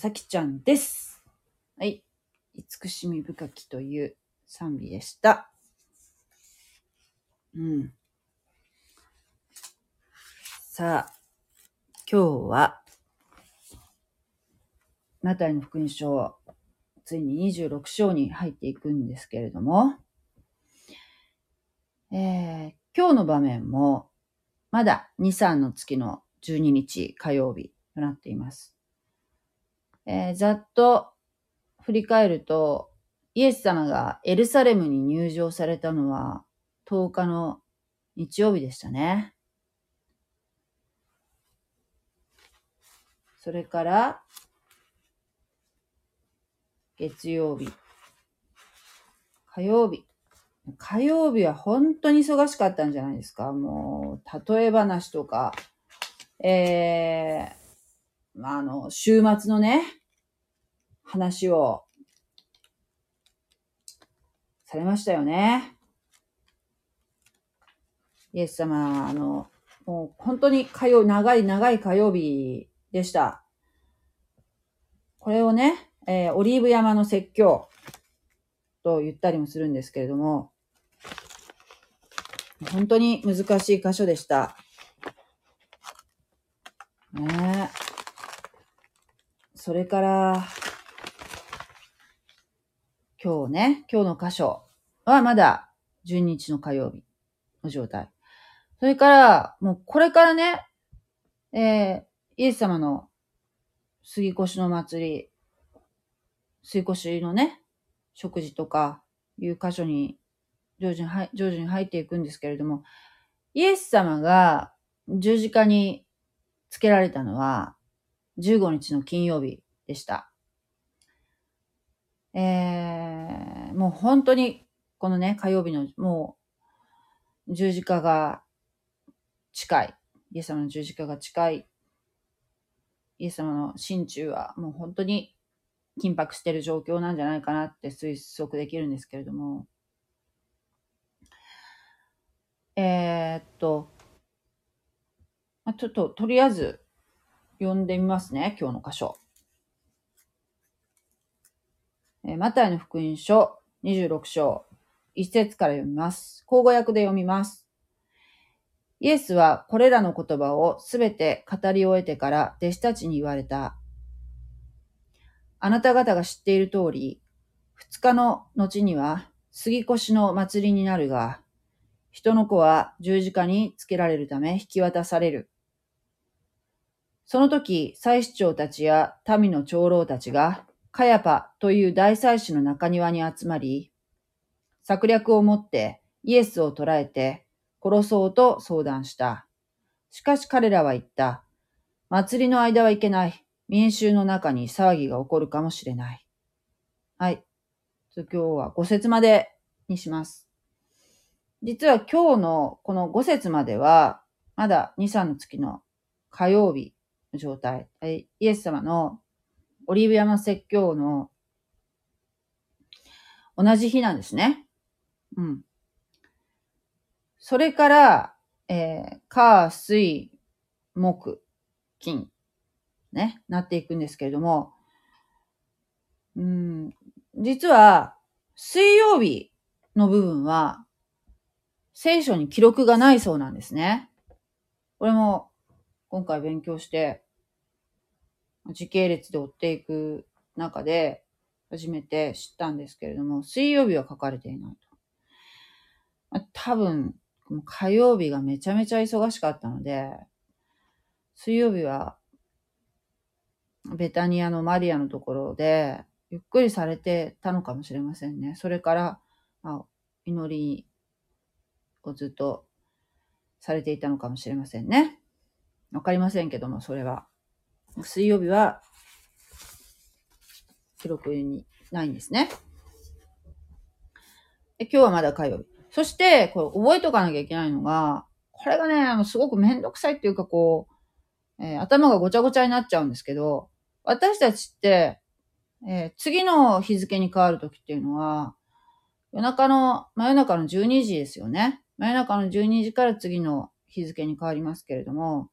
さきちゃんです。はい。慈しみ深きという賛美でした。うん。さあ、今日は、マタイの福音書、ついに26章に入っていくんですけれども、えー今日の場面も、まだ2、3の月の12日火曜日となっています。えーざっと振り返ると、イエス様がエルサレムに入場されたのは10日の日曜日でしたね。それから、月曜日、火曜日。火曜日は本当に忙しかったんじゃないですか。もう、例え話とか、えー、まあ、あの、週末のね、話を、されましたよね。イエス様、あの、もう本当に火曜、長い長い火曜日でした。これをね、えーオリーブ山の説教と言ったりもするんですけれども、本当に難しい箇所でした。ねえ。それから、今日ね、今日の箇所はまだ12日の火曜日の状態。それから、もうこれからね、えーイエス様の杉越の祭り、杉越のね、食事とかいう箇所に徐々に入徐々に入っていくんですけれども、イエス様が十字架につけられたのは15日の金曜日でした。えー、もう本当にこのね、火曜日のもう十字架が近い。イエス様の十字架が近い。イエス様の心中はもう本当に緊迫している状況なんじゃないかなって推測できるんですけれども。えーっと、まあちょっととりあえず読んでみますね、今日の箇所。えーマタイの福音書26章、1節から読みます。口語訳で読みます。イエスはこれらの言葉をすべて語り終えてから弟子たちに言われた。あなた方が知っている通り、二日の後には杉越の祭りになるが、人の子は十字架につけられるため引き渡される。その時、祭司長たちや民の長老たちが、カヤパという大祭司の中庭に集まり、策略を持ってイエスを捕らえて殺そうと相談した。しかし彼らは言った。祭りの間はいけない。民衆の中に騒ぎが起こるかもしれない。はい。今日は5節までにします。実は今日のこの5節までは、まだ2、3の月の火曜日状態。イエス様のオリーブ山説教の同じ日なんですね。うん。それから、えー、火、水、木、金、ね、なっていくんですけれども、うん、実は、水曜日の部分は、聖書に記録がないそうなんですね。これも、今回勉強して、時系列で追っていく中で、初めて知ったんですけれども、水曜日は書かれていないと。多分、火曜日がめちゃめちゃ忙しかったので、水曜日は、ベタニアのマリアのところで、ゆっくりされてたのかもしれませんね。それから、あ、祈りをずっとされていたのかもしれませんね。わかりませんけども、それは。水曜日は、記録にないんですね。で今日はまだ火曜日。そして、これ覚えとかなきゃいけないのが、これがね、あの、すごくめんどくさいっていうか、こう、えー頭がごちゃごちゃになっちゃうんですけど、私たちって、えー次の日付に変わるときっていうのは、夜中の、真夜中の12時ですよね。真夜中の12時から次の日付に変わりますけれども、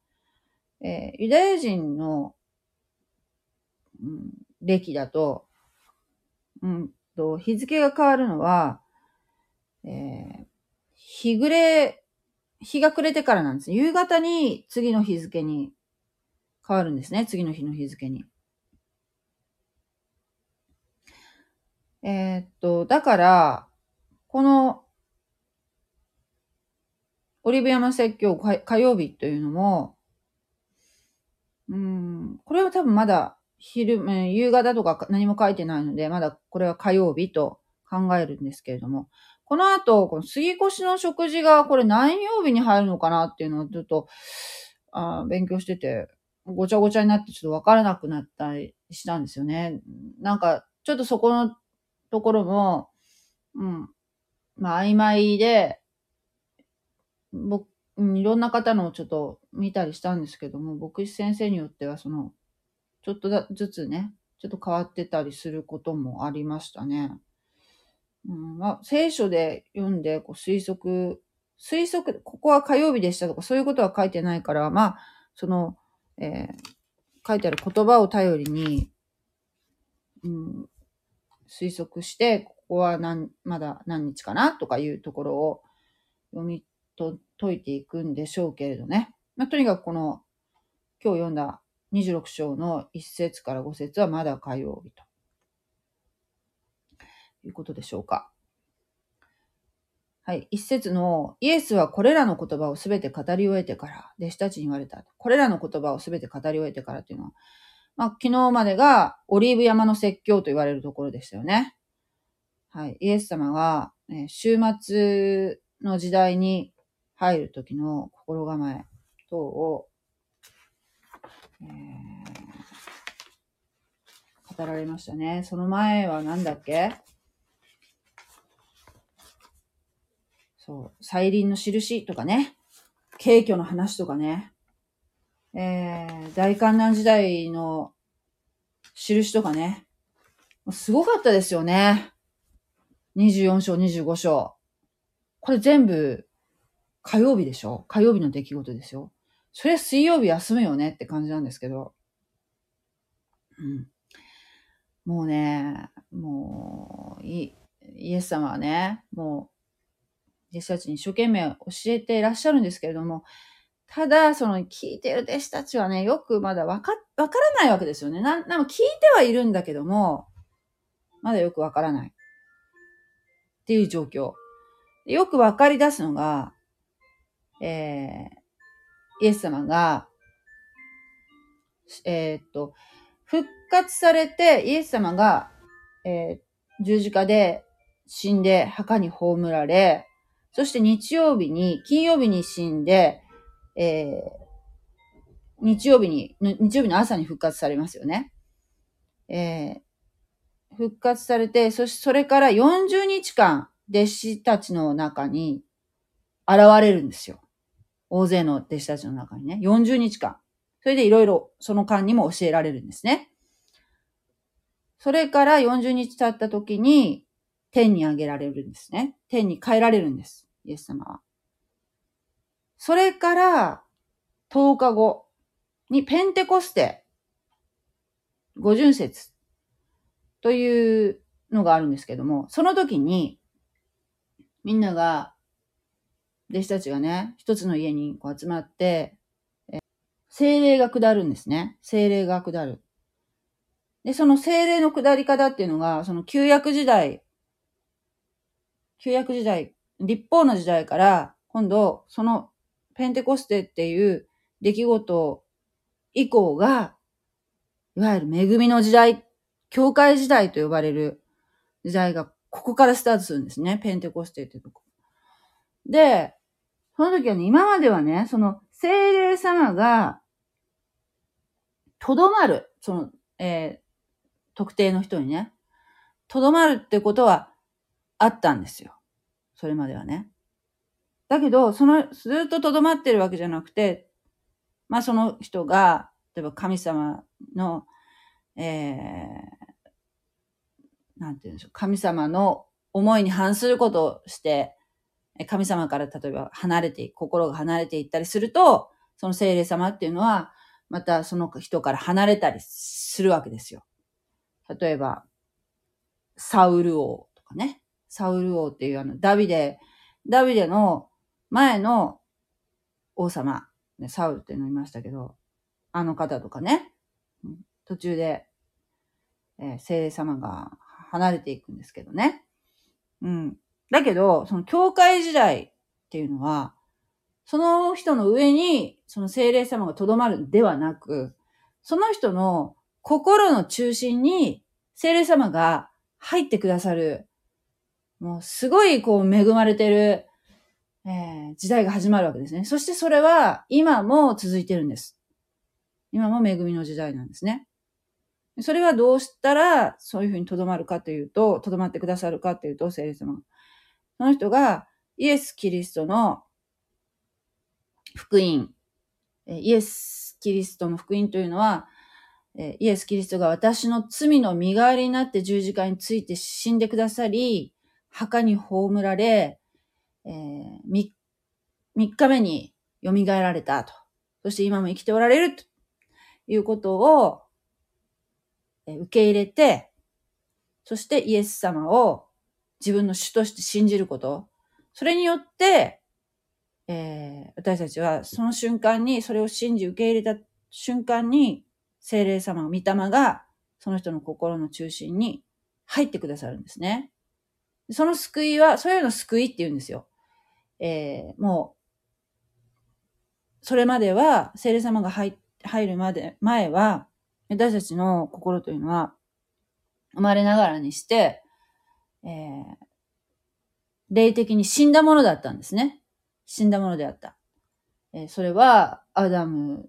えーユダヤ人の、うん、歴だと、うんと、日付が変わるのは、えー日暮れ、日が暮れてからなんです。夕方に次の日付に変わるんですね。次の日の日付に。えーっと、だから、この、オリビアマ説教火火曜日というのも、うん、これは多分まだ昼、うん夕方とか何も書いてないので、まだこれは火曜日と考えるんですけれども、この後、この杉越の食事がこれ何曜日に入るのかなっていうのをちょっと、あ勉強してて、ごちゃごちゃになってちょっとわからなくなったりしたんですよね。なんか、ちょっとそこのところも、うん、まあ曖昧で、僕、うんいろんな方のをちょっと見たりしたんですけども、牧師先生によってはその、ちょっとずつね、ちょっと変わってたりすることもありましたね。うんまあ、聖書で読んでこう推測、推測、ここは火曜日でしたとかそういうことは書いてないから、まあ、その、えー書いてある言葉を頼りに、うん、推測して、ここは何、まだ何日かなとかいうところを読みと解いていくんでしょうけれどね。まあ、とにかくこの、今日読んだ26章の1節から5節はまだ火曜日と。いうことでしょうか。はい。一節の、イエスはこれらの言葉をすべて語り終えてから、弟子たちに言われた。これらの言葉をすべて語り終えてからっていうのは、まあ、昨日までがオリーブ山の説教と言われるところでしたよね。はい。イエス様が、え週末の時代に入る時の心構え等を、えー語られましたね。その前は何だっけ？そう、再臨の印とかね、景挙の話とかね、えー、大観覧時代の印とかね、すごかったですよね。24章、25章。これ全部火曜日でしょ？火曜日の出来事ですよ。それは水曜日休むよねって感じなんですけど。うん。もうね、もう、イエス様はね、もう、弟子たちに一生懸命教えていらっしゃるんですけれども、ただ、その聞いてる弟子たちはね、よくまだわか、わからないわけですよね。な、なん聞いてはいるんだけども、まだよくわからない。っていう状況。よくわかり出すのが、えー、イエス様が、えーっと、復活されて、イエス様が、えー十字架で死んで墓に葬られ、そして日曜日に、金曜日に死んで、えー日曜日に、日曜日の朝に復活されますよね。えー復活されて、そしてそれから40日間、弟子たちの中に現れるんですよ。大勢の弟子たちの中にね。40日間。それでいろいろその間にも教えられるんですね。それから40日経った時に天に上げられるんですね。天に変えられるんです。イエス様は。それから10日後にペンテコステ、五巡節というのがあるんですけども、その時にみんなが、弟子たちがね、一つの家にこう集まって、え精霊が下るんですね。精霊が下る。で、その精霊の下り方っていうのが、その旧約時代、旧約時代、立法の時代から、今度、そのペンテコステっていう出来事以降が、いわゆる恵みの時代、教会時代と呼ばれる時代が、ここからスタートするんですね。ペンテコステっていうとこ。で、その時はね、今まではね、その精霊様が、とどまる、その、えー特定の人にね、とどまるってことはあったんですよ。それまではね。だけど、その、ずっととどまってるわけじゃなくて、まあその人が、例えば神様の、えー、なんて言うんでしょう、神様の思いに反することをして、神様から例えば離れてい、心が離れていったりすると、その聖霊様っていうのは、またその人から離れたりするわけですよ。例えば、サウル王とかね。サウル王っていうあの、ダビデ、ダビデの前の王様、ね、サウルっていうのいましたけど、あの方とかね、途中で、えー、聖霊様が離れていくんですけどね。うん。だけど、その教会時代っていうのは、その人の上に、その精霊様が留まるではなく、その人の心の中心に精霊様が入ってくださる、もうすごいこう恵まれてる、えー、時代が始まるわけですね。そしてそれは今も続いてるんです。今も恵みの時代なんですね。それはどうしたらそういうふうに留まるかというと、留まってくださるかというと、聖霊様。その人がイエス・キリストの福音、イエス・キリストの福音というのは、イエス・キリストが私の罪の身代わりになって十字架について死んでくださり、墓に葬られ、えー、3, 3日目に蘇られたと。そして今も生きておられるということを受け入れて、そしてイエス様を自分の主として信じること。それによって、えー、私たちはその瞬間に、それを信じ受け入れた瞬間に、精霊様、御霊がその人の心の中心に入ってくださるんですね。その救いは、そういうの救いって言うんですよ。えー、もう、それまでは、精霊様が入るまで、前は、私たちの心というのは、生まれながらにして、えー、霊的に死んだものだったんですね。死んだものであった。えー、それは、アダム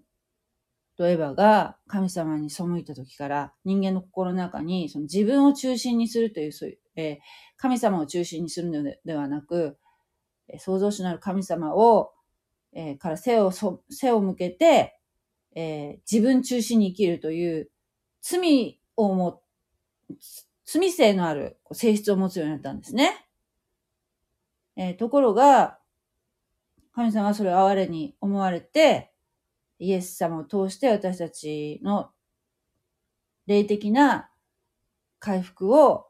とエヴァが神様に背いた時から人間の心の中にその自分を中心にするという、そういう、えー、神様を中心にするのではなく、えー、創造主なる神様を、えー、から背を背を向けて、え自分中心に生きるという罪をも、罪性のある性質を持つようになったんですね。えところが、神様はそれを哀れに思われて、イエス様を通して私たちの霊的な回復を、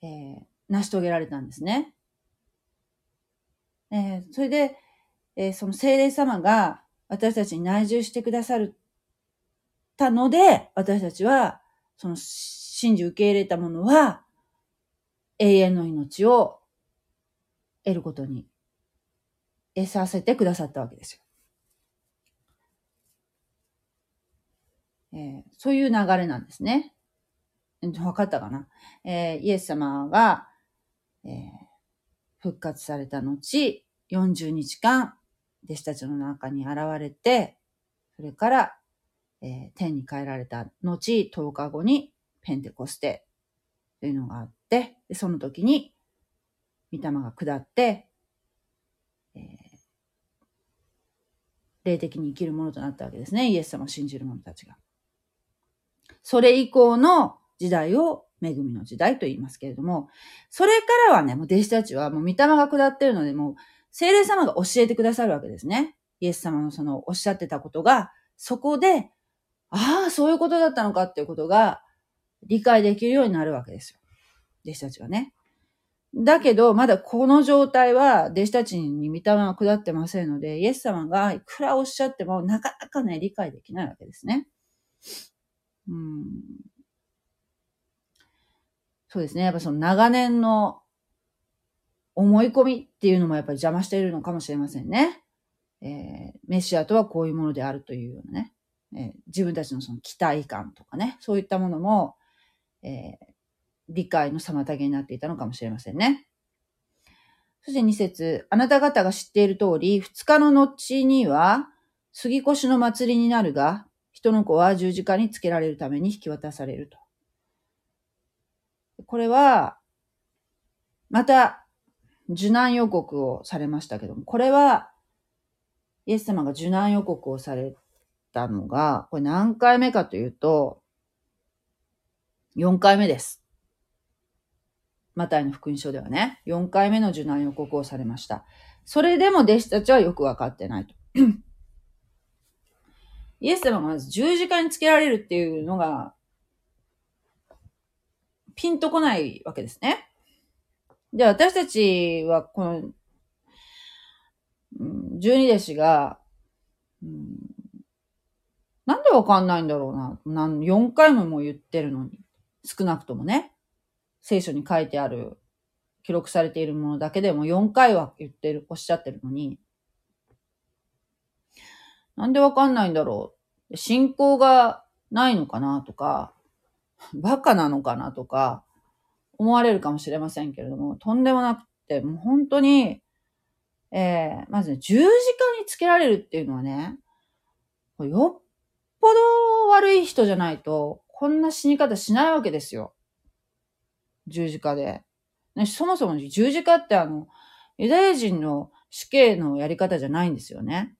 えー、成し遂げられたんですね。えー、それで、えー、その精霊様が私たちに内住してくださるたので、私たちは、その信じ受け入れたものは、永遠の命を得ることに得させてくださったわけですよ。えー、そういう流れなんですね。わかったかな、えー、イエス様が、えー、復活された後、40日間、弟子たちの中に現れて、それから、えー、天に帰られた後、10日後にペンテコステというのがあって、その時に、御霊が下って、えー、霊的に生きるものとなったわけですね。イエス様を信じる者たちが。それ以降の時代を恵みの時代と言いますけれども、それからはね、もう弟子たちはもう御霊が下ってるので、もう精霊様が教えてくださるわけですね。イエス様のそのおっしゃってたことが、そこで、ああ、そういうことだったのかっていうことが理解できるようになるわけですよ。弟子たちはね。だけど、まだこの状態は弟子たちに御霊が下ってませんので、イエス様がいくらおっしゃってもなかなかね、理解できないわけですね。うん、そうですね。やっぱその長年の思い込みっていうのもやっぱり邪魔しているのかもしれませんね。えー、メシアとはこういうものであるというようなね、えー、自分たちのその期待感とかね、そういったものも、えー、理解の妨げになっていたのかもしれませんね。そして二節、あなた方が知っている通り、二日の後には、杉越の祭りになるが、人の子は十字架につけられるために引き渡されると。これは、また、受難予告をされましたけども、これは、イエス様が受難予告をされたのが、これ何回目かというと、4回目です。マタイの福音書ではね、4回目の受難予告をされました。それでも弟子たちはよくわかってないと。イエス様がまず十字架につけられるっていうのが、ピンとこないわけですね。で、私たちは、この、十二弟子が、うん、なんでわかんないんだろうな。なん4回ももう言ってるのに。少なくともね。聖書に書いてある、記録されているものだけでも4回は言ってる、おっしゃってるのに。なんでわかんないんだろう。信仰がないのかなとか、バカなのかなとか、思われるかもしれませんけれども、とんでもなくて、もう本当に、えー、まずね、十字架につけられるっていうのはね、よっぽど悪い人じゃないと、こんな死に方しないわけですよ。十字架で。ね、そもそも十字架ってあの、ユダヤ人の死刑のやり方じゃないんですよね。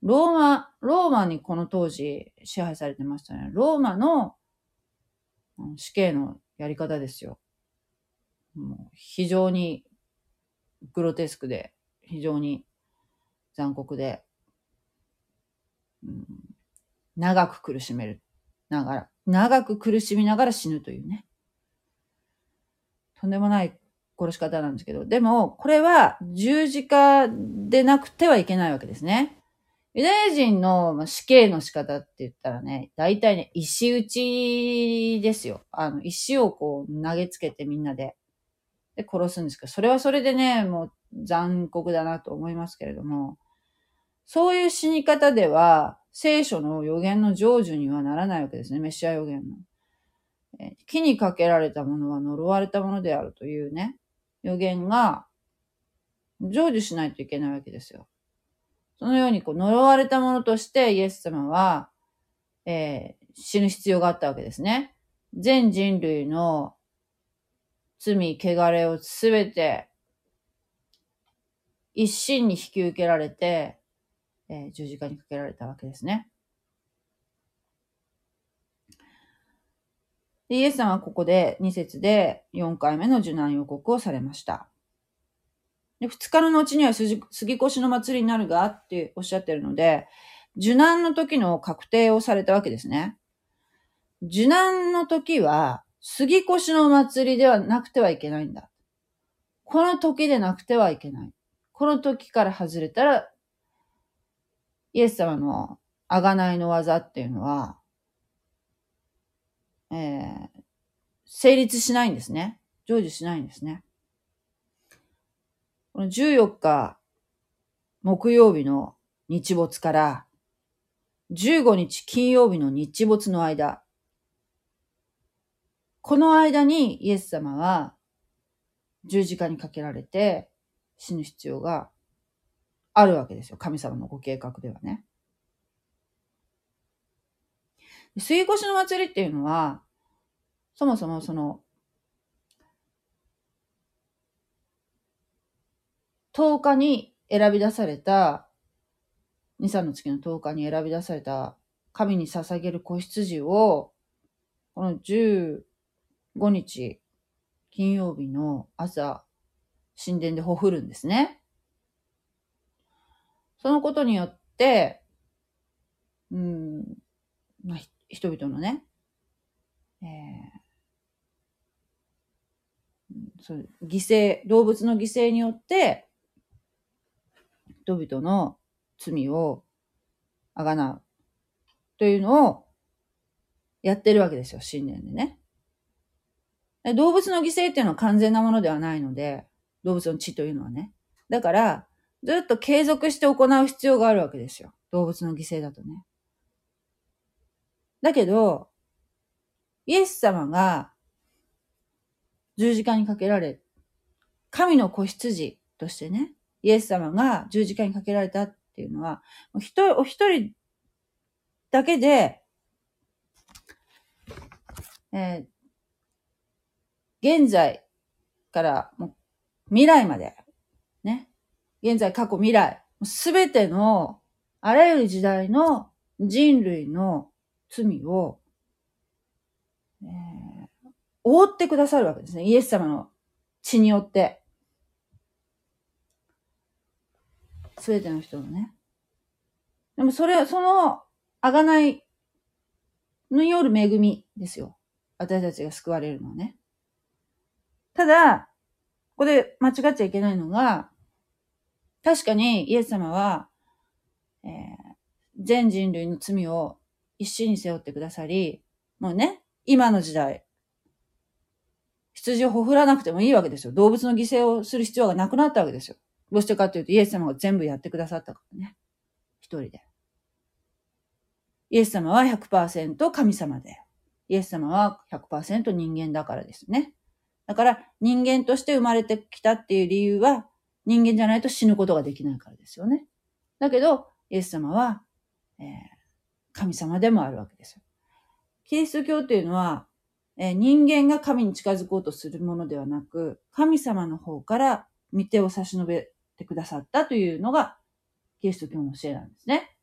ローマ、ローマにこの当時支配されてましたね。ローマの死刑のやり方ですよ。もう非常にグロテスクで、非常に残酷で、うん、長く苦しめるながら、長く苦しみながら死ぬというね。とんでもない殺し方なんですけど、でも、これは十字架でなくてはいけないわけですね。ユダヤ人の死刑の仕方って言ったらね、大体ね、石打ちですよ。あの、石をこう投げつけてみんなでで殺すんですけど、それはそれでね、もう残酷だなと思いますけれども、そういう死に方では、聖書の予言の成就にはならないわけですね、メシア予言の。木にかけられたものは呪われたものであるというね、予言が成就しないといけないわけですよ。そのようにこう呪われたものとしてイエス様は、えー、死ぬ必要があったわけですね。全人類の罪、汚れをすべて一心に引き受けられて、えー、十字架にかけられたわけですね。イエス様はここで2節で4回目の受難予告をされました。で2日の後には杉越の祭りになるがっておっしゃってるので、受難の時の確定をされたわけですね。受難の時は、杉越の祭りではなくてはいけないんだ。この時でなくてはいけない。この時から外れたら、イエス様の贖いの技っていうのは、えー、成立しないんですね。成就しないんですね。この14日木曜日の日没から15日金曜日の日没の間、この間にイエス様は十字架にかけられて死ぬ必要があるわけですよ。神様のご計画ではね。水越しの祭りっていうのは、そもそもその、10日に選び出された、2、3の月の10日に選び出された神に捧げる子羊を、この15日、金曜日の朝、神殿でほふるんですね。そのことによって、うん、まあ、人々のね、えー、そう犠牲、動物の犠牲によって、人々の罪をあがなうというのをやってるわけですよ、信念でね。動物の犠牲っていうのは完全なものではないので、動物の血というのはね。だから、ずっと継続して行う必要があるわけですよ。動物の犠牲だとね。だけど、イエス様が十字架にかけられ、神の子羊としてね、イエス様が十字架にかけられたっていうのは、一人、お一人だけで、えー、現在から未来まで、現在、過去、未来、すべての、あらゆる時代の人類の罪を、えー、覆ってくださるわけですね。イエス様の血によって。すべての人のね。でもそれ、そのあがないによる恵みですよ。私たちが救われるのはね。ただ、ここで間違っちゃいけないのが、確かにイエス様は、えー、全人類の罪を一身に背負ってくださり、もうね、今の時代、羊をほふらなくてもいいわけですよ。動物の犠牲をする必要がなくなったわけですよ。どうしてかっていうと、イエス様が全部やってくださったからね。一人で。イエス様は100%神様で、イエス様は100%人間だからですね。だから人間として生まれてきたっていう理由は人間じゃないと死ぬことができないからですよね。だけど、イエス様は、えー、神様でもあるわけですよ。キリスト教っていうのは、えー、人間が神に近づこうとするものではなく、神様の方から御手を差し伸べてくださったというのが、キリスト教の教えなんですね。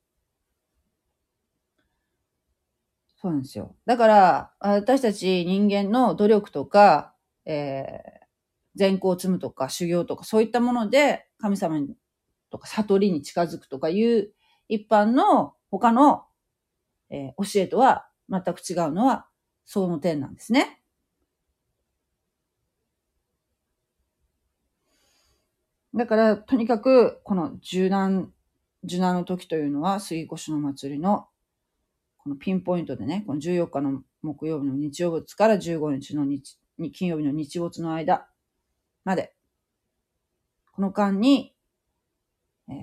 そうなんですよ。だから、私たち人間の努力とか、えー、善行を積むとか修行とかそういったもので神様とか悟りに近づくとかいう一般の他の、えー、教えとは全く違うのはその点なんですね。だから、とにかく、この柔軟、柔軟の時というのは、杉越の祭りの、このピンポイントでね、この14日の木曜日の日曜日から15日の日、金曜日の日没の間まで、この間に、えー、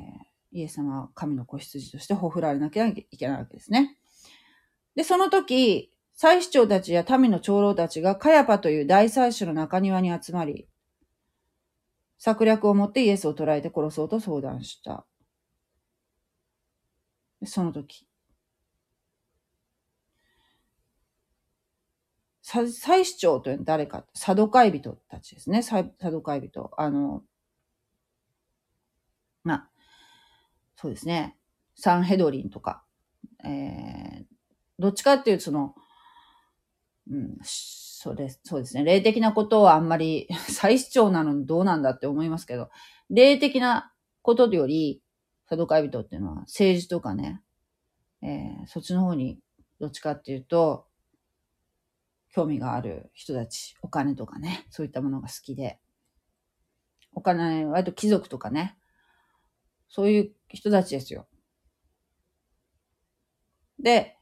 イエス様は神の子羊としてほふられなきゃいけないわけですね。で、その時、祭司長たちや民の長老たちがカヤパという大祭司の中庭に集まり、策略を持ってイエスを捕らえて殺そうと相談した。その時、祭司長というのは誰かサドカイ人たちですね。サドカイ人。あの、まあ、そうですね。サンヘドリンとか、えー、どっちかっていうとその、うん、そうです、そうですね。霊的なことはあんまり、祭司長なのにどうなんだって思いますけど、霊的なことより、サドカイ人っていうのは政治とかね、えー、そっちの方にどっちかっていうと、興味がある人たち、お金とかね、そういったものが好きで、お金、割と貴族とかね、そういう人たちですよ。で、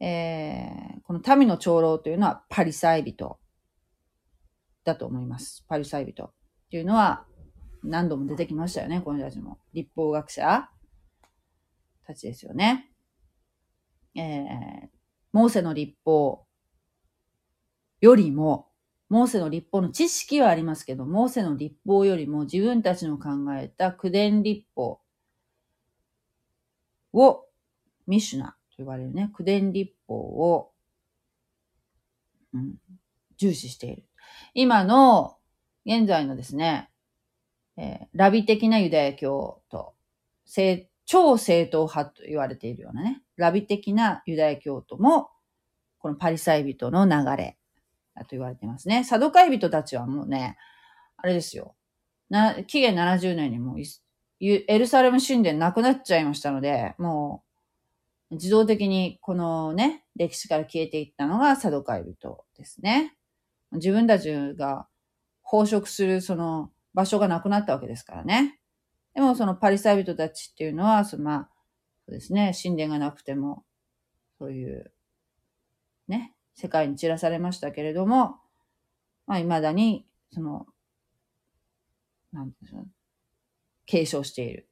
えー、この民の長老というのはパリサイ人だと思います。パリサイ人っていうのは何度も出てきましたよね、この人たちも。立法学者たちですよね。えー、モーセの立法よりも、モーセの立法の知識はありますけど、モーセの立法よりも自分たちの考えた苦伝立法を、ミシュナと呼ばれるね、苦伝立法を、うん、重視している。今の、現在のですね、えー、ラビ的なユダヤ教と、超正統派と言われているようなね、ラビ的なユダヤ教徒も、このパリサイ人の流れ、と言われてますね。サドカイ人たちはもうね、あれですよ。な、紀元70年にもうエルサレム神殿なくなっちゃいましたので、もう自動的にこのね、歴史から消えていったのがサドカイ人ですね。自分たちが奉職するその場所がなくなったわけですからね。でもそのパリサイ人たちっていうのは、そのまあ、そうですね、神殿がなくても、そういう、ね、世界に散らされましたけれども、まあ、未だに、その、なんていう、継承している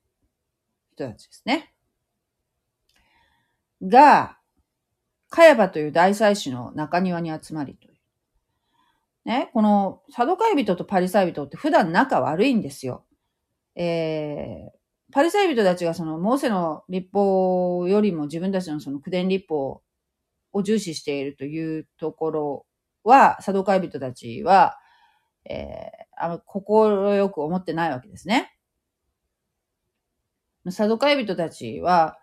人たちですね。が、カヤバという大祭司の中庭に集まりという。ね、このサドカイ人とパリサイ人って普段仲悪いんですよ。えー、パリサイ人たちがそのモーセの立法よりも自分たちのその苦伝立法を重視しているというところは、サドカイ人たちは、えー、あの、心よく思ってないわけですね。サドカイ人たちは、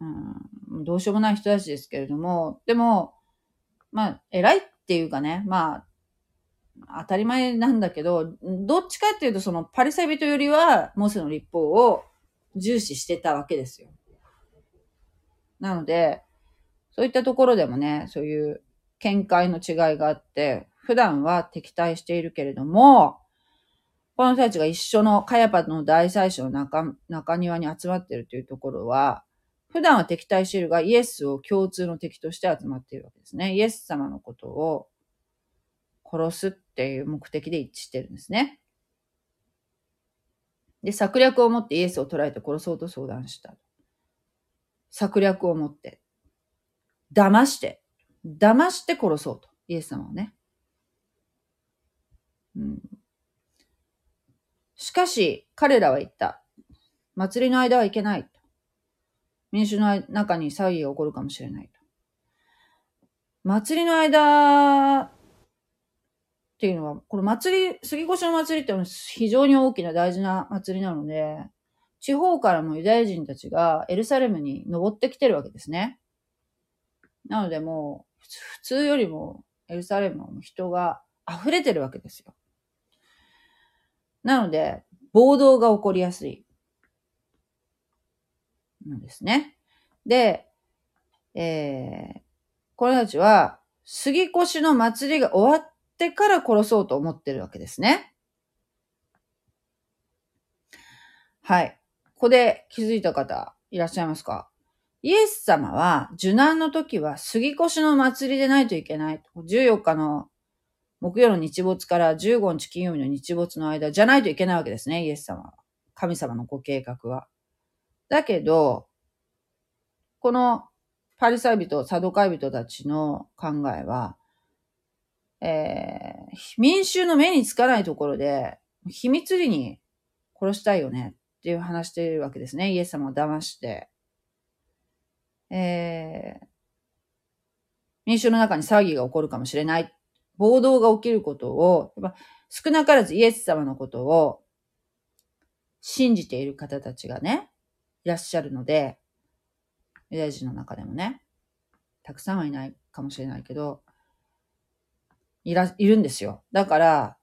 うん、どうしようもない人たちですけれども、でも、まあ、偉いっていうかね、まあ、当たり前なんだけど、どっちかっていうと、そのパリサイ人よりは、モーセの立法を重視してたわけですよ。なので、そういったところでもね、そういう見解の違いがあって、普段は敵対しているけれども、この人たちが一緒のカヤパの大祭司の中中庭に集まっているというところは、普段は敵対しているが、イエスを共通の敵として集まっているわけですね。イエス様のことを殺すっていう目的で一致してるんですね。で、策略を持ってイエスを捕らえて殺そうと相談した。策略を持って、騙して、騙して殺そうと。イエス様をね。うん、しかし、彼らは言った。祭りの間はいけない。民主の中に騒ぎが起こるかもしれないと。祭りの間っていうのは、この祭り、杉越の祭りって非常に大きな大事な祭りなので、地方からもユダヤ人たちがエルサレムに登ってきてるわけですね。なのでもう、普通よりもエルサレムの人が溢れてるわけですよ。なので、暴動が起こりやすい。なんですね。で、えー、これたちは、杉越の祭りが終わってから殺そうと思ってるわけですね。はい。ここで気づいた方いらっしゃいますか？イエス様は受難の時は杉越の祭りでないといけない。14日の木曜の日没から15日金曜日の日没の間じゃないといけないわけですね、イエス様は。神様のご計画は。だけど、このパリサイ人、サドカイ人たちの考えは、えー、民衆の目につかないところで、秘密裏に殺したいよねっていう話しているわけですね。イエス様を騙して。えー、民衆の中に騒ぎが起こるかもしれない。暴動が起きることを、やっぱ少なからずイエス様のことを信じている方たちがね、いらっしゃるので、ユダヤ人の中でもね、たくさんはいないかもしれないけど、いら、いるんですよ。だから、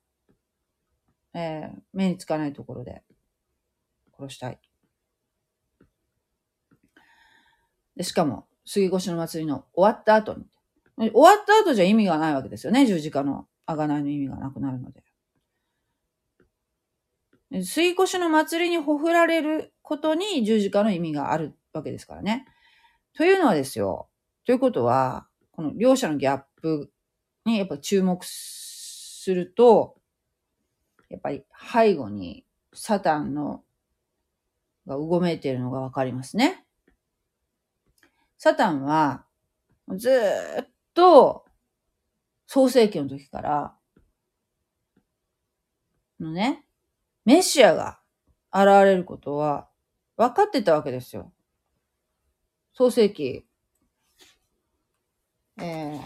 えー、目につかないところで殺したい。で、しかも、杉越の祭りの終わった後に。終わった後じゃ意味がないわけですよね。十字架の贖いの意味がなくなるので。水越の祭りにほふられることに十字架の意味があるわけですからね。というのはですよ。ということは、この両者のギャップにやっぱ注目すると、やっぱり背後にサタンのがうごめいているのがわかりますね。サタンはずっと創世記の時からのね、メシアが現れることは分かってたわけですよ。創世記、えー、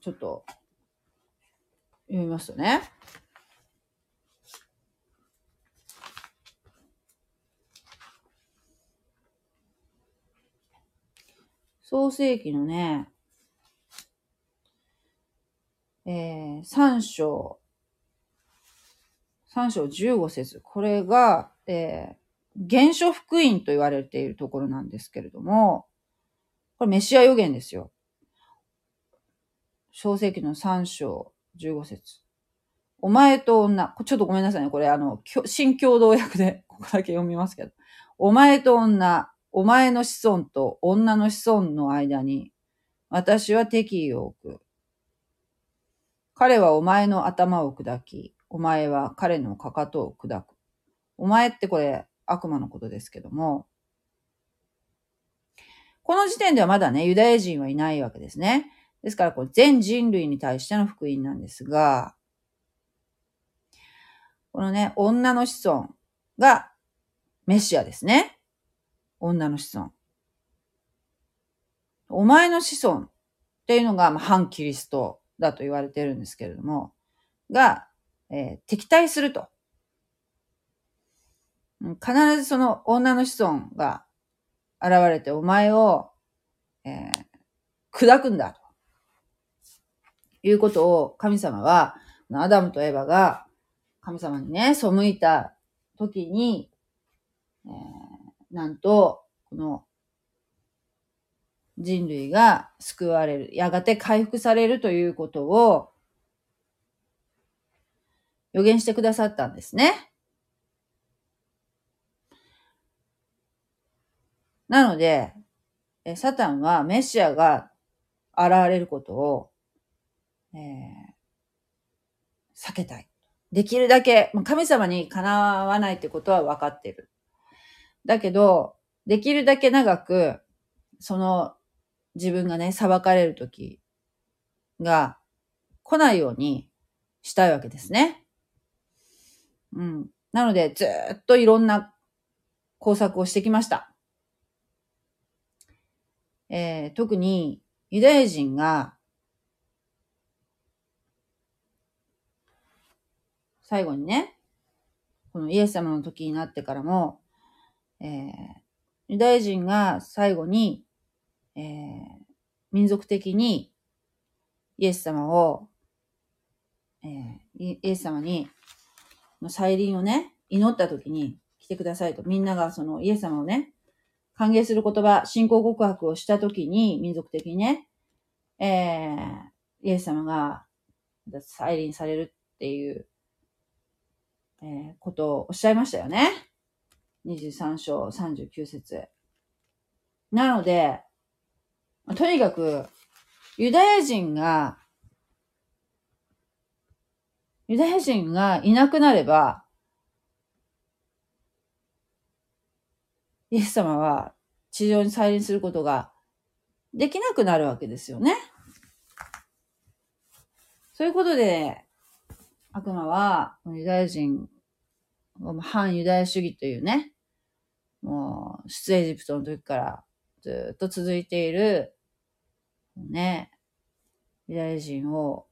ちょっと読みますとね。創世記のね、えー、3章、3章15節これが、えー、原初福音と言われているところなんですけれども、これメシア予言ですよ。小世紀の3章15節お前と女、ちょっとごめんなさいね。これあの、新共同訳で、ここだけ読みますけど。お前と女、お前の子孫と女の子孫の間に、私は敵意を置く。彼はお前の頭を砕き、お前は彼のかかとを砕く。お前ってこれ悪魔のことですけども、この時点ではまだね、ユダヤ人はいないわけですね。ですから、これ全人類に対しての福音なんですが、このね、女の子孫がメシアですね。女の子孫。お前の子孫っていうのが、まあ、反キリストだと言われてるんですけれども、が、えー、敵対すると。必ずその女の子孫が現れてお前を、えー、砕くんだと。いうことを神様は、アダムとエヴァが神様にね、背いた時に、えーなんと、この人類が救われる、やがて回復されるということを予言してくださったんですね。なので、サタンはメシアが現れることを、えー、避けたい。できるだけ、神様にかなわないってことは分かってる。だけど、できるだけ長く、その自分がね、裁かれる時が来ないようにしたいわけですね。うん。なので、ずっといろんな工作をしてきました。えー、特にユダヤ人が最後にね、このイエス様の時になってからも、えー、ユダヤ人が最後に、えー、民族的にイエス様を、えー、イエス様に、の再臨をね、祈った時に来てくださいと。みんながそのイエス様をね、歓迎する言葉、信仰告白をした時に、民族的にね、えー、イエス様が再臨されるっていうえー、ことをおっしゃいましたよね。23章39節なので、とにかく、ユダヤ人が、ユダヤ人がいなくなれば、イエス様は地上に再臨することができなくなるわけですよね。そういうことで、悪魔はユダヤ人反ユダヤ主義というね、もう、出エジプトの時からずっと続いている、ね、ユダヤ人を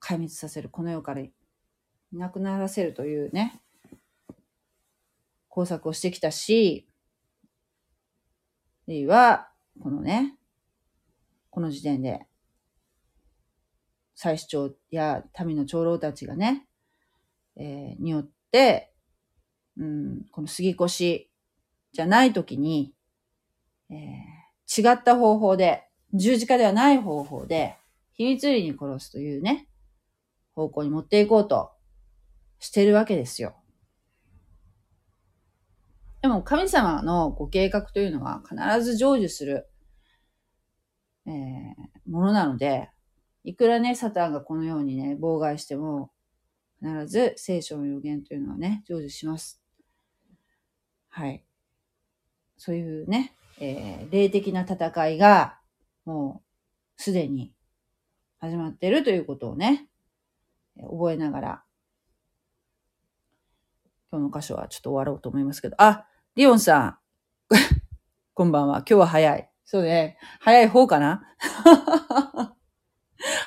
壊滅させる、この世からいなくならせるというね、工作をしてきたし、レイは、このね、この時点で、祭司長や民の長老たちがね、えー、によって、うん、この杉越じゃないときに、えー、違った方法で、十字架ではない方法で、秘密裏に殺すというね、方向に持っていこうとしてるわけですよ。でも神様のご計画というのは必ず成就する、えー、ものなので、いくらね、サタンがこのようにね、妨害しても、必ず聖書の予言というのはね、成就します。はい。そういうね、えー、霊的な戦いが、もう、すでに始まってるということをね、覚えながら、今日の箇所はちょっと終わろうと思いますけど、あ、リオンさん、こんばんは。今日は早い。そうね。早い方かな？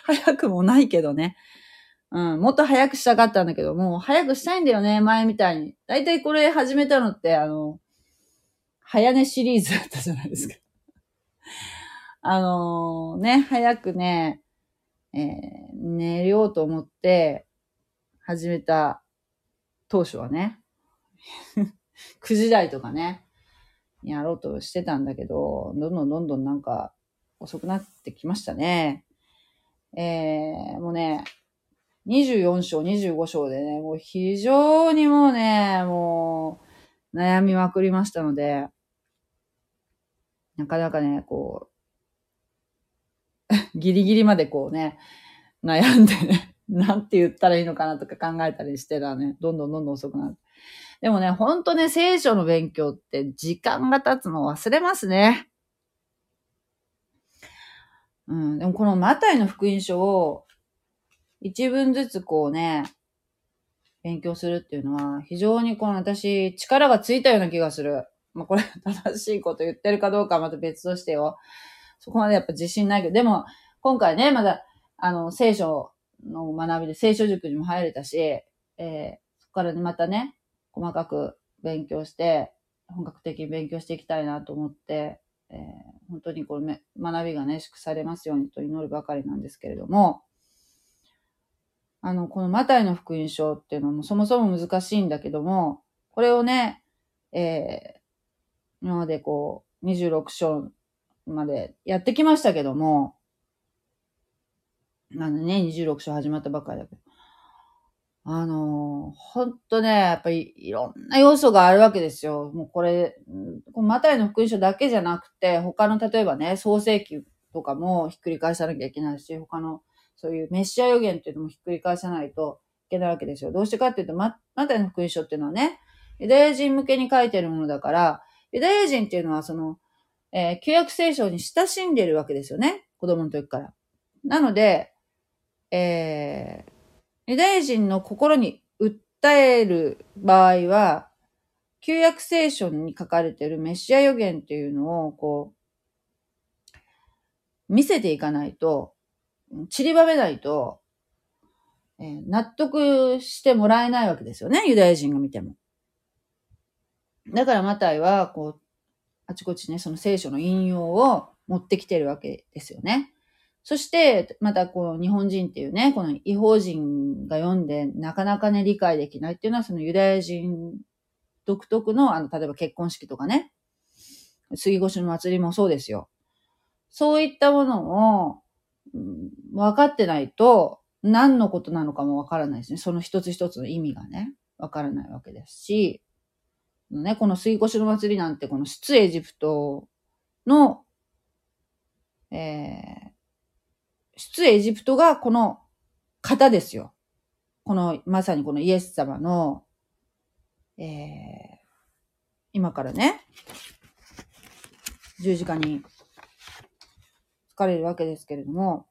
早くもないけどね。うん、もっと早くしたかったんだけど、もう早くしたいんだよね、前みたいに。だいたいこれ始めたのって、あの、早寝シリーズだったじゃないですか。あのー、ね、早くね、えー、寝ようと思って始めた当初はね、9時台とかね、やろうとしてたんだけど、どんどんどんどんなんか遅くなってきましたね。えー、もうね、24章、25章でね、もう非常にもうね、もう悩みまくりましたので、なかなかね、こう、ギリギリまでこうね、悩んでね、なんて言ったらいいのかなとか考えたりしてたらね、どんどんどんどん遅くなる。でもね、ほんとね、聖書の勉強って時間が経つの忘れますね。うん、でもこのマタイの福音書を一文ずつこうね、勉強するっていうのは、非常にこの私、力がついたような気がする。まあ、これ 正しいこと言ってるかどうかはまた別としてよ。そこまでやっぱ自信ないけど、でも、今回ね、まだ、あの、聖書の学びで聖書塾にも入れたし、えー、そこからね、またね、細かく勉強して、本格的に勉強していきたいなと思って、えー、本当にこの学びがね、祝されますようにと祈るばかりなんですけれども、あの、このマタイの福音書っていうのもそもそも難しいんだけども、これをね、えー、今までこう26章までやってきましたけども、なんでね、26章始まったばっかりだけど。あのー、ほんとね、やっぱりいろんな要素があるわけですよ。もうこれ、このマタイの福音書だけじゃなくて、他の例えばね、創世記とかもひっくり返さなきゃいけないし、他のそういうメッシア予言っていうのもひっくり返さないといけないわけですよ。どうしてかっていうと、ママタイの福音書っていうのはね、ユダヤ人向けに書いてるものだから、ユダヤ人っていうのはその、えー、旧約聖書に親しんでるわけですよね。子供の時から。なので、えー、ユダヤ人の心に訴える場合は、旧約聖書に書かれているメシア予言っていうのを、こう、見せていかないと、散りばめないと、えー、納得してもらえないわけですよね、ユダヤ人が見ても。だからマタイは、こう、あちこちね、その聖書の引用を持ってきてるわけですよね。そして、またこの日本人っていうね、この違法人が読んでなかなかね、理解できないっていうのは、そのユダヤ人独特の、あの、例えば結婚式とかね、杉越の祭りもそうですよ。そういったものを、分かってないと、何のことなのかも分からないですね。その一つ一つの意味がね、分からないわけですし、ね、この杉越の祭りなんて、この出エジプトの、えー、出エジプトがこの方ですよ。この、まさにこのイエス様の、えー、今からね、十字架に疲れるわけですけれども、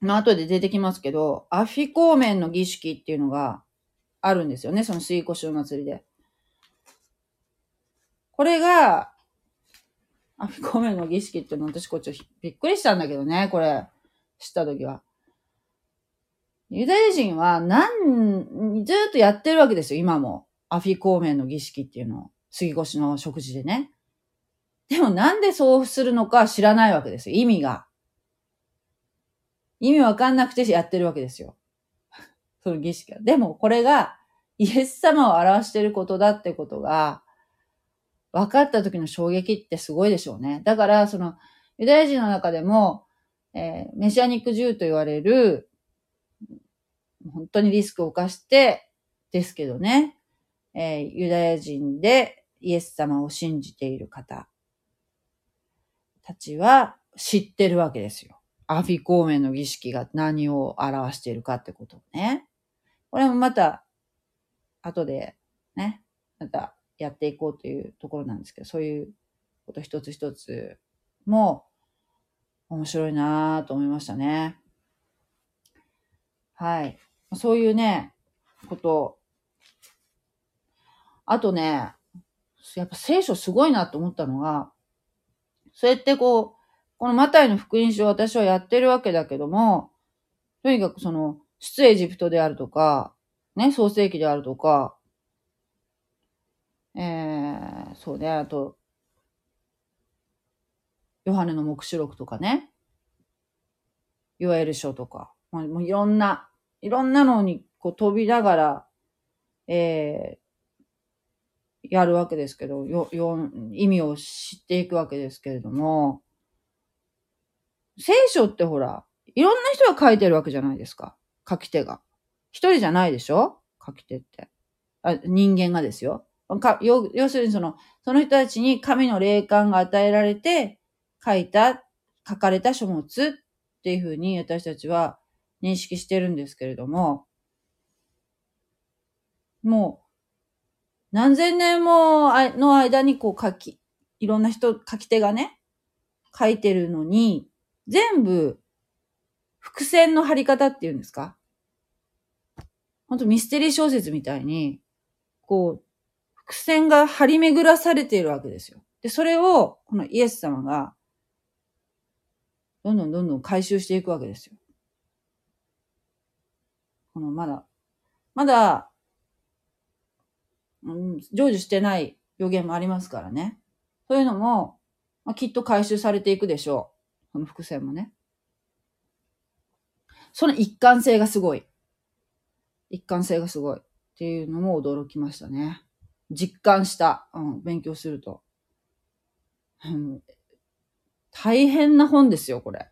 まあ、後で出てきますけど、アフィコーメンの儀式っていうのがあるんですよね、その水越お祭りで。これが、アフィコメの儀式っていうの私こっちびっくりしたんだけどね、これ、知った時は。ユダヤ人は何、ずっとやってるわけですよ、今も。アフィコーメンの儀式っていうのを。杉越しの食事でね。でもなんでそうするのか知らないわけですよ、意味が。意味わかんなくてやってるわけですよ。その儀式が。でもこれがイエス様を表していることだってことが、分かった時の衝撃ってすごいでしょうね。だから、その、ユダヤ人の中でも、えー、メシアニック銃と言われる、本当にリスクを冒して、ですけどね、えー、ユダヤ人でイエス様を信じている方たちは知ってるわけですよ。アフィコーメンの儀式が何を表しているかってことをね。これもまた、後でね、またやっていこうというところなんですけど、そういうこと一つ一つも面白いなぁと思いましたね。はい。そういうね、こと。あとね、やっぱ聖書すごいなと思ったのが、そうやってこう、このマタイの福音書を私はやってるわけだけども、とにかくその、出エジプトであるとか、ね、創世記であるとか、えー、そうね、あと、ヨハネの目視録とかね、ヨエル書とか、もういろんな、いろんなのにこう飛びながら、えー、やるわけですけど、よ、よ、意味を知っていくわけですけれども、聖書ってほら、いろんな人が書いてるわけじゃないですか。書き手が。一人じゃないでしょ？書き手って。あ人間がですよ。か要要するにその、その人たちに神の霊感が与えられて書いた、書かれた書物っていうふうに私たちは認識してるんですけれども、もう、何千年もの間にこう書き、いろんな人、書き手がね、書いてるのに、全部、伏線の貼り方っていうんですか？本当ミステリー小説みたいに、こう、伏線が張り巡らされているわけですよ。で、それを、このイエス様が、どんどんどんどん回収していくわけですよ。このまだ、まだ、うん、成就してない予言もありますからね。そういうのも、まあ、きっと回収されていくでしょう。この伏線もね。その一貫性がすごい。一貫性がすごい。っていうのも驚きましたね。実感した。うん、勉強すると。うん大変な本ですよ、これ。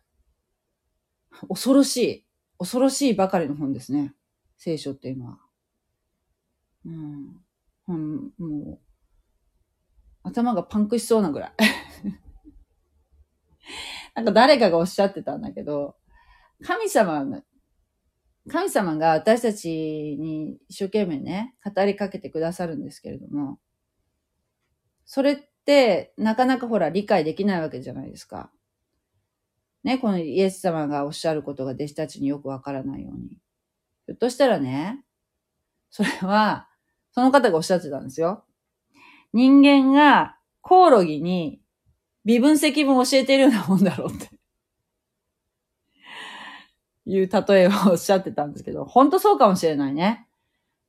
恐ろしい。恐ろしいばかりの本ですね。聖書っていうのは。うん。うん、もう、頭がパンクしそうなぐらい。なんか誰かがおっしゃってたんだけど、神様、神様が私たちに一生懸命ね、語りかけてくださるんですけれども、それってなかなかほら理解できないわけじゃないですか。ね、このイエス様がおっしゃることが弟子たちによくわからないように。ひょっとしたらね、それは、その方がおっしゃってたんですよ。人間がコオロギに微分積分を教えているようなもんだろうって。いう例えをおっしゃってたんですけど、本当そうかもしれないね。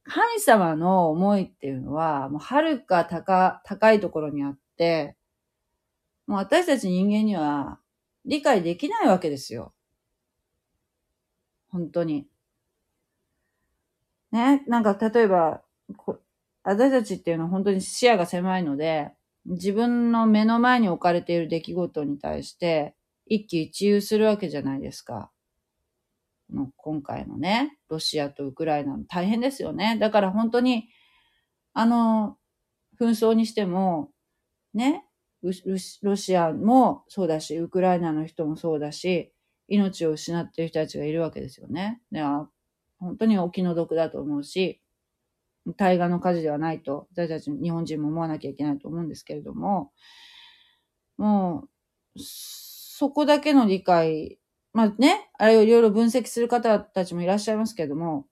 神様の思いっていうのは、もう遥か高、高いところにあって、もう私たち人間には理解できないわけですよ。本当に。ね、なんか例えば、私たちっていうのは本当に視野が狭いので、自分の目の前に置かれている出来事に対して、一喜一憂するわけじゃないですか。の今回のね、ロシアとウクライナの大変ですよね。だから本当に、あの、紛争にしても、ね、ロシアもそうだし、ウクライナの人もそうだし、命を失っている人たちがいるわけですよね。で本当にお気の毒だと思うし、対岸の火事ではないと、私たち日本人も思わなきゃいけないと思うんですけれども、もう、そこだけの理解、まあね、あれをいろいろ分析する方たちもいらっしゃいますけれども、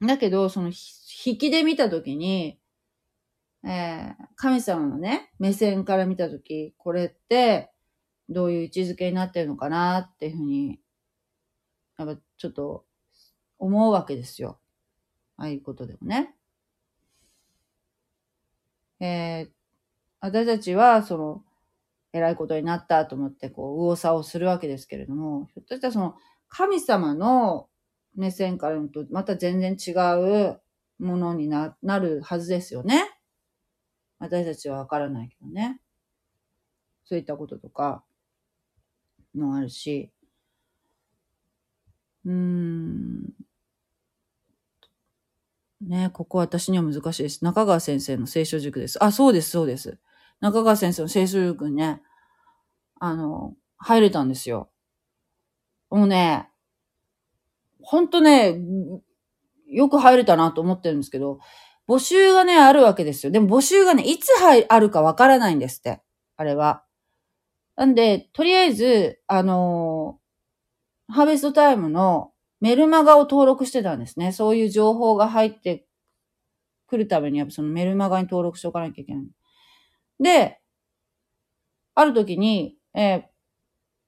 だけど、その引きで見たときに、えー神様のね、目線から見たとき、これって、どういう位置づけになってるのかなっていうふうに、やっぱちょっと思うわけですよ。ああいうことでもね。えー私たちは、その、偉いことになったと思って、こう、右往左往するわけですけれども、ひょっとしたらその、神様の目線から見ると、また全然違うものにななるはずですよね。私たちはわからないけどね。そういったこととか、もあるし、うーん。ねここ私には難しいです。中川先生の聖書塾です。あ、そうです、そうです。中川先生の聖書塾にね、あの、入れたんですよ。もうね、ほんとね、よく入れたなと思ってるんですけど、募集がね、あるわけですよ。でも募集がね、いつ入あるかわからないんですって。あれは。なんで、とりあえず、あのーハーベストタイムのメルマガを登録してたんですね。そういう情報が入ってくるために、やっぱそのメルマガに登録しておかなきゃいけない。で、ある時に、えー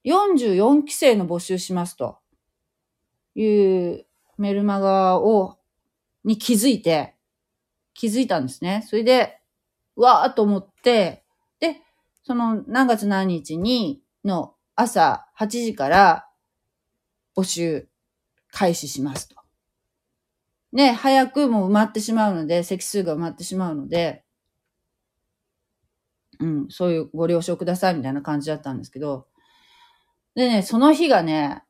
44期生の募集しますというメルマガを、に気づいて、気づいたんですね。それで、わーと思って、で、その何月何日にの朝8時から募集開始しますと。ね、早くもう埋まってしまうので、席数が埋まってしまうので、うん、そういうご了承くださいみたいな感じだったんですけど、でね、その日がね、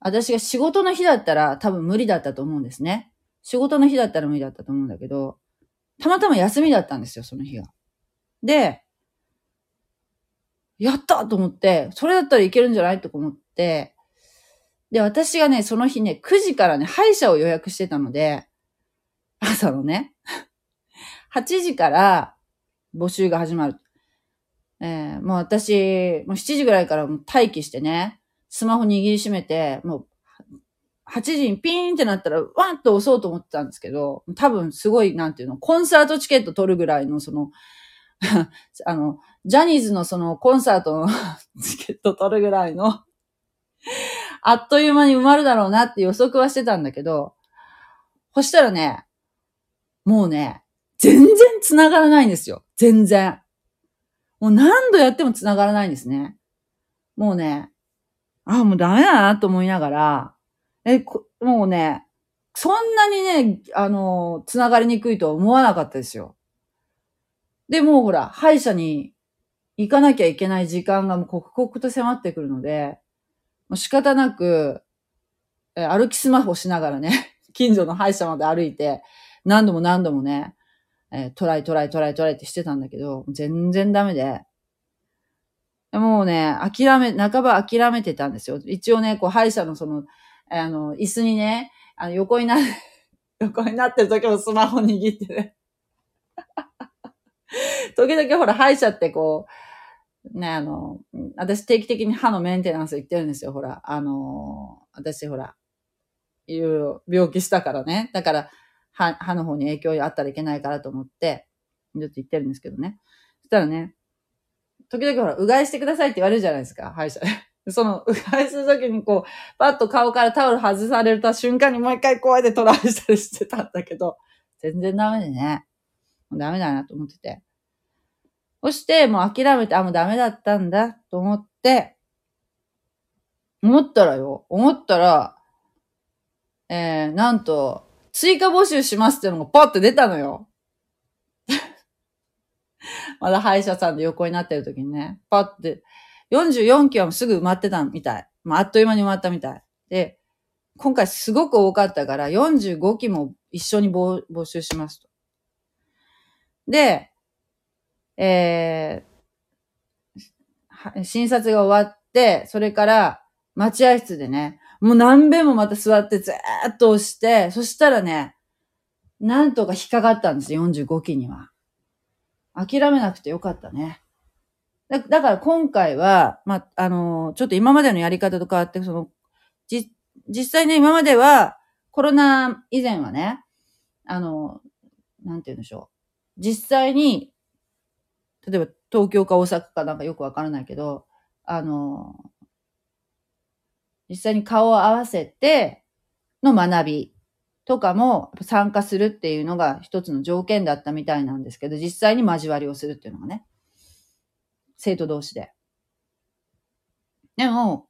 私が仕事の日だったら多分無理だったと思うんですね。仕事の日だったら無理だったと思うんだけど、たまたま休みだったんですよ、その日が。で、やったと思って、それだったらいけるんじゃないと思って、で、私がね、その日ね、9時からね、歯医者を予約してたので、朝のね、8時から募集が始まる。えーもう私、もう7時ぐらいからもう待機してね、スマホ握りしめて、もう、8時にピーンってなったら、ワンと押そうと思ってたんですけど、多分すごい、なんていうの、コンサートチケット取るぐらいの、その、あの、ジャニーズのそのコンサートのチケット取るぐらいの、あっという間に埋まるだろうなって予測はしてたんだけど、そしたらね、もうね、全然繋がらないんですよ。全然。もう何度やっても繋がらないんですね。もうね、あ、もうダメだなと思いながら、え、もうね、そんなにね、あの、つながりにくいとは思わなかったですよ。で、もうほら、歯医者に行かなきゃいけない時間がもう刻々と迫ってくるので、もう仕方なく、え歩きスマホしながらね、近所の歯医者まで歩いて、何度も何度もね、えー、トライトライトライトライってしてたんだけど、全然ダメで。もうね、諦め、半ば諦めてたんですよ。一応ね、こう、歯医者のその、あの、椅子にね、あの、横にな、横になってる時もスマホ握ってね。時々ほら、歯医者ってこう、ね、あの、私定期的に歯のメンテナンス行ってるんですよ、ほら。あの、私ほら、いろいろ病気したからね。だから、歯、歯の方に影響あったらいけないからと思って、ちょっと言ってるんですけどね。そしたらね、時々ほら、うがいしてくださいって言われるじゃないですか、歯医者で。その、うがいするときにこう、パッと顔からタオル外された瞬間にもう一回こうやってトライしたりしてたんだけど、全然ダメでね。ダメだなと思ってて。そして、もう諦めて、あ、もうダメだったんだと思って、思ったらよ、思ったら、えー、なんと、追加募集しますっていうのがパッと出たのよ。まだ歯医者さんで横になってる時にね、パッて、44期はすぐ埋まってたみたい。まあ、あっという間に埋まったみたい。で、今回すごく多かったから、45期も一緒に募集しますと。で、えー、診察が終わって、それから待合室でね、もう何遍もまた座ってずーっと押して、そしたらね、なんとか引っかかったんですよ、45期には。諦めなくてよかったね。だだから今回は、まあ、あのー、ちょっと今までのやり方と変わって、その、じ、実際ね、今までは、コロナ以前はね、あのー、なんて言うんでしょう。実際に、例えば東京か大阪かなんかよくわからないけど、あの、実際に顔を合わせての学びとかも参加するっていうのが一つの条件だったみたいなんですけど、実際に交わりをするっていうのがね、生徒同士で。でも、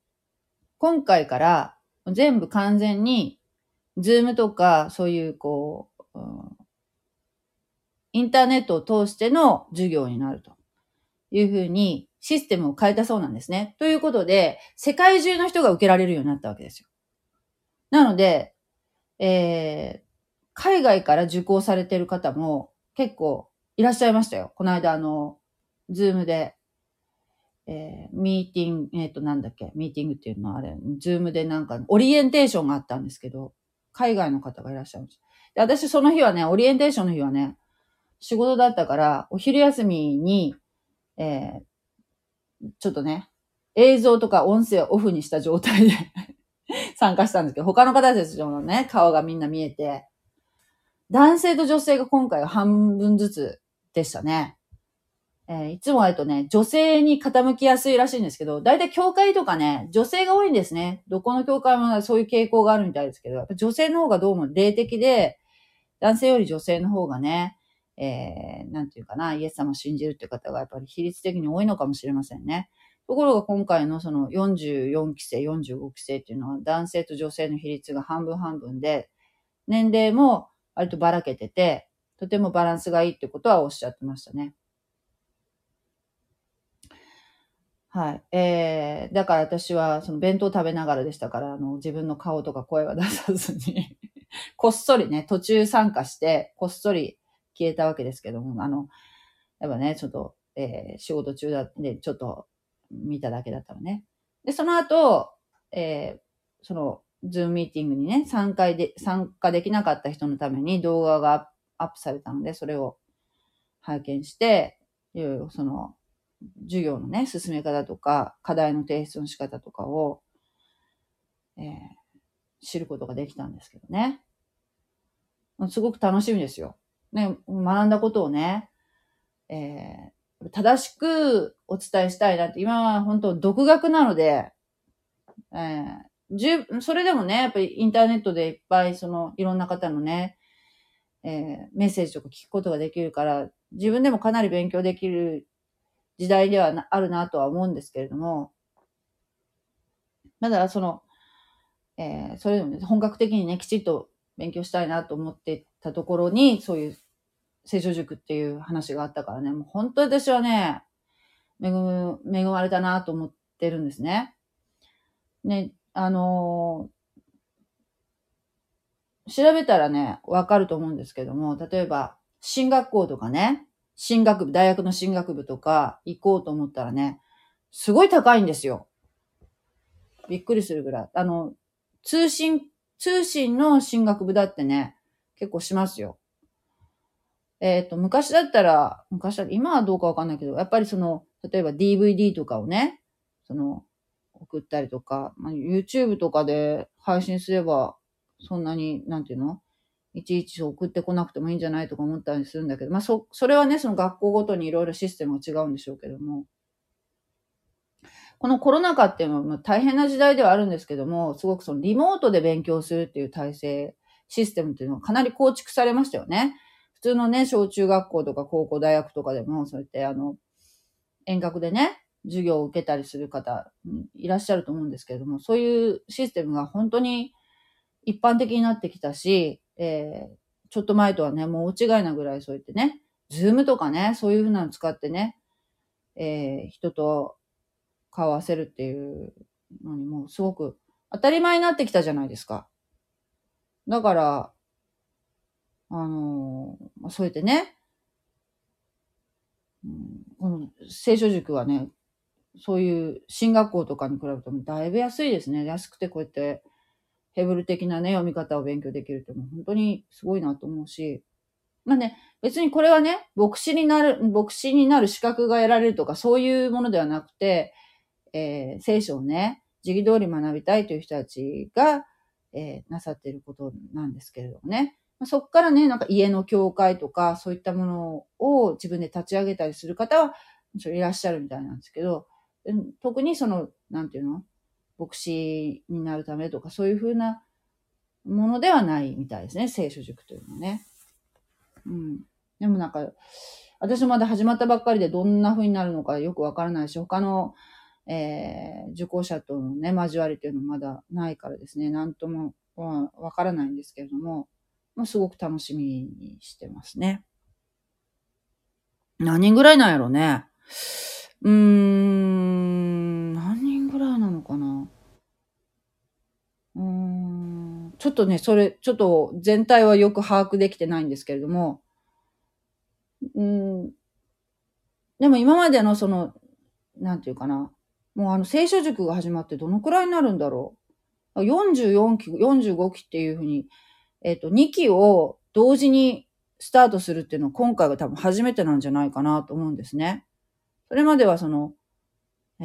今回から全部完全に、ズームとか、そういうこう、うん、インターネットを通しての授業になるというふうにシステムを変えたそうなんですね。ということで、世界中の人が受けられるようになったわけですよ。なので、えー、海外から受講されてる方も結構いらっしゃいましたよ。この間あの、ズームで、えー、ミーティング、えっ、ー、となんだっけ、ミーティングっていうのはあれ、ズームでなんかオリエンテーションがあったんですけど、海外の方がいらっしゃいました。で私その日はね、オリエンテーションの日はね、仕事だったから、お昼休みに、えー、ちょっとね、映像とか音声をオフにした状態で 参加したんですけど、他の方たちのね、顔がみんな見えて、男性と女性が今回は半分ずつでしたね。えー、いつもあるとね、女性に傾きやすいらしいんですけど、だいたい教会とかね、女性が多いんですね。どこの教会もそういう傾向があるみたいですけど、女性の方がどうも霊的で、男性より女性の方がね、えー、なんていうかな、イエス様を信じるっていう方がやっぱり比率的に多いのかもしれませんね。ところが今回のその44期生、45期生っていうのは男性と女性の比率が半分半分で、年齢も割とばらけてて、とてもバランスがいいってことはおっしゃってましたね。はい。えー、だから私はその弁当食べながらでしたから、あの、自分の顔とか声は出さずにこっそりね、途中参加して、こっそり消えたわけですけども、あの、やっぱね、ちょっと、えー、仕事中だで、ちょっと見ただけだったのね。で、その後、えー、その、ズームミーティングにね、参加で、参加できなかった人のために動画がアップされたので、それを拝見して、いろいろその、授業のね、進め方とか、課題の提出の仕方とかを、えー、知ることができたんですけどね。すごく楽しみですよ。ね、学んだことをね、えー、正しくお伝えしたいなって、今は本当独学なので、えー、十、それでもね、やっぱりインターネットでいっぱいそのいろんな方のね、えー、メッセージとか聞くことができるから、自分でもかなり勉強できる時代ではあるなとは思うんですけれども、まだその、えー、それでもね、本格的にね、きちっと勉強したいなと思ってたところに、そういう聖書塾っていう話があったからね、もう本当私はね、恵む、恵まれたなと思ってるんですね。ね、あのー、調べたらね、わかると思うんですけども、例えば、進学校とかね、進学部、大学の進学部とか行こうと思ったらね、すごい高いんですよ。びっくりするぐらい。あの、通信、通信の進学部だってね、結構しますよ。えっ、ー、と、昔だったら、昔だ今はどうかわかんないけど、やっぱりその、例えば DVD とかをね、その、送ったりとか、まあ、YouTube とかで配信すれば、そんなに、なんていうのいちいち送ってこなくてもいいんじゃないとか思ったりするんだけど、まあ、そ、それはね、その学校ごとにいろいろシステムが違うんでしょうけども、このコロナ禍っていうのは大変な時代ではあるんですけども、すごくそのリモートで勉強するっていう体制、システムっていうのはかなり構築されましたよね。普通のね、小中学校とか高校、大学とかでも、そうやってあの、遠隔でね、授業を受けたりする方いらっしゃると思うんですけれども、そういうシステムが本当に一般的になってきたし、えー、ちょっと前とはね、もう大違いなぐらいそう言ってね、ズームとかね、そういうふうなの使ってね、えー、人と顔を合わせるっていうのにもすごく当たり前になってきたじゃないですか。だから、あのー、そうやってね、この聖書塾はね、そういう進学校とかに比べるとだいぶ安いですね。安くてこうやってヘブル的なね、読み方を勉強できるってもう本当にすごいなと思うし、まあね、別にこれはね、牧師になる、牧師になる資格が得られるとかそういうものではなくて、えー、聖書をね、時期通り学びたいという人たちが、えー、なさっていることなんですけれどもね。そこからね、なんか家の教会とか、そういったものを自分で立ち上げたりする方は、いらっしゃるみたいなんですけど、特にその、なんていうの？牧師になるためとか、そういうふうなものではないみたいですね、聖書塾というのはね。うん。でもなんか、私まだ始まったばっかりでどんな風になるのかよくわからないし、他のえー、受講者とのね、交わりというのもまだないからですね、なんともわからないんですけれども、まあ、すごく楽しみにしてますね。何人ぐらいなんやろね。うーん、何人ぐらいなのかな。うーん、ちょっとね、それ、ちょっと全体はよく把握できてないんですけれども、うん、でも今までのその、なんていうかな、もうあの、聖書塾が始まってどのくらいになるんだろう。44期、45期っていうふうに、えっ、ー、と、2期を同時にスタートするっていうのは今回が多分初めてなんじゃないかなと思うんですね。それまではその、え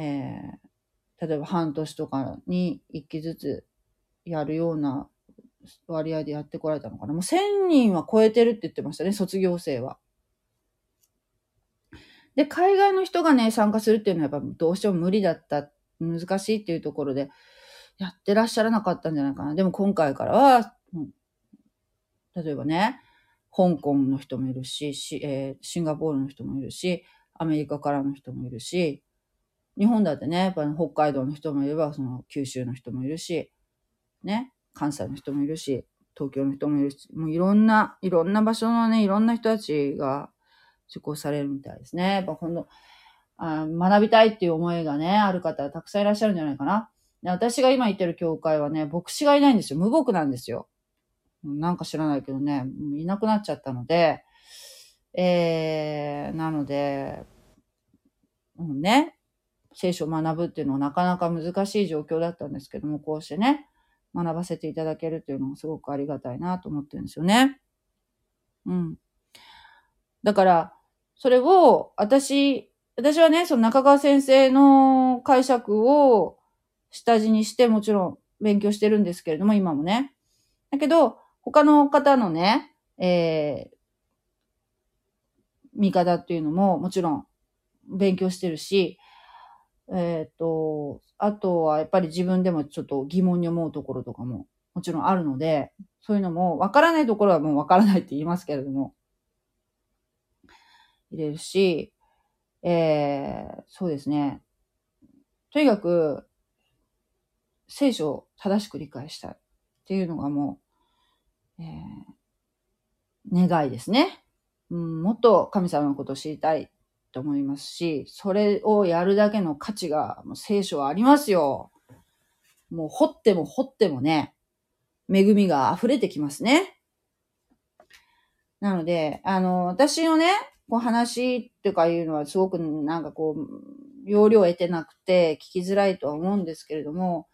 ー、例えば半年とかに1期ずつやるような割合でやってこられたのかな。もう1000人は超えてるって言ってましたね、卒業生は。で、海外の人がね、参加するっていうのはやっぱどうしても無理だった、難しいっていうところで、やってらっしゃらなかったんじゃないかな。でも今回からは、例えばね、香港の人もいるし、しえー、シンガポールの人もいるし、アメリカからの人もいるし、日本だってね、やっぱ北海道の人もいれば、その九州の人もいるし、ね、関西の人もいるし、東京の人もいるし、もういろんな、いろんな場所のね、いろんな人たちが受講されるみたいですね。やっぱ今度、あ学びたいっていう思いがね、ある方たくさんいらっしゃるんじゃないかな。で私が今行ってる教会はね、牧師がいないんですよ。無牧なんですよ。なんか知らないけどね、いなくなっちゃったので、えー、なので、うんね、聖書を学ぶっていうのはなかなか難しい状況だったんですけども、こうしてね、学ばせていただけるっていうのがすごくありがたいなと思ってるんですよね。うん。だから、それを、私、私はね、その中川先生の解釈を下地にしてもちろん勉強してるんですけれども、今もね。だけど、他の方のね、えー、見方っていうのももちろん勉強してるし、えっ、ー、と、あとはやっぱり自分でもちょっと疑問に思うところとかももちろんあるので、そういうのもわからないところはもうわからないって言いますけれども、入れるし、えー、そうですね。とにかく、聖書を正しく理解したいっていうのがもう、えー、願いですね。うん、もっと神様のことを知りたいと思いますし、それをやるだけの価値がもう聖書はありますよ。もう掘っても掘ってもね、恵みが溢れてきますね。なので、あの、私のね、こう話ってかいうのはすごくなんかこう、容量を得てなくて聞きづらいとは思うんですけれども、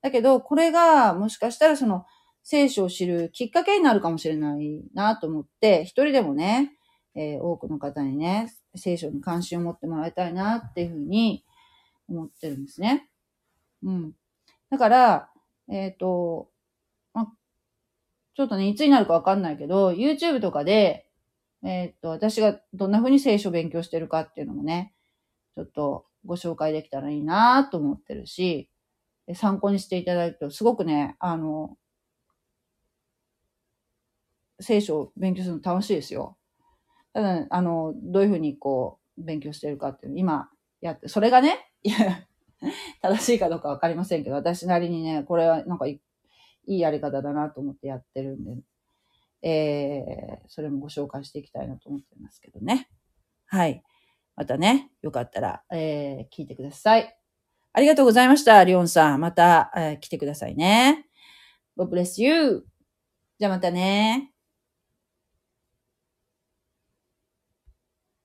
だけど、これがもしかしたらその聖書を知るきっかけになるかもしれないなと思って、一人でもね、えー、多くの方にね、聖書に関心を持ってもらいたいなっていうふうに思ってるんですね。うん。だから、えっ、ー、と、ま、ちょっとね、いつになるかわかんないけど、YouTube とかで、えっ、ー、と、私がどんな風に聖書を勉強してるかっていうのもね、ちょっとご紹介できたらいいなと思ってるし、参考にしていただくと、すごくね、あの、聖書を勉強するの楽しいですよ。ただ、あの、どういうふうにこう、勉強してるかっていうの、今やって、それがね、いや、正しいかどうかわかりませんけど、私なりにね、これはなんかいいやり方だなと思ってやってるんで、えー、それもご紹介していきたいなと思ってますけどね。はい。またね、よかったら、えー、聞いてください。ありがとうございました、リオンさん。また、えー、来てくださいね。God bless you! じゃあまたね。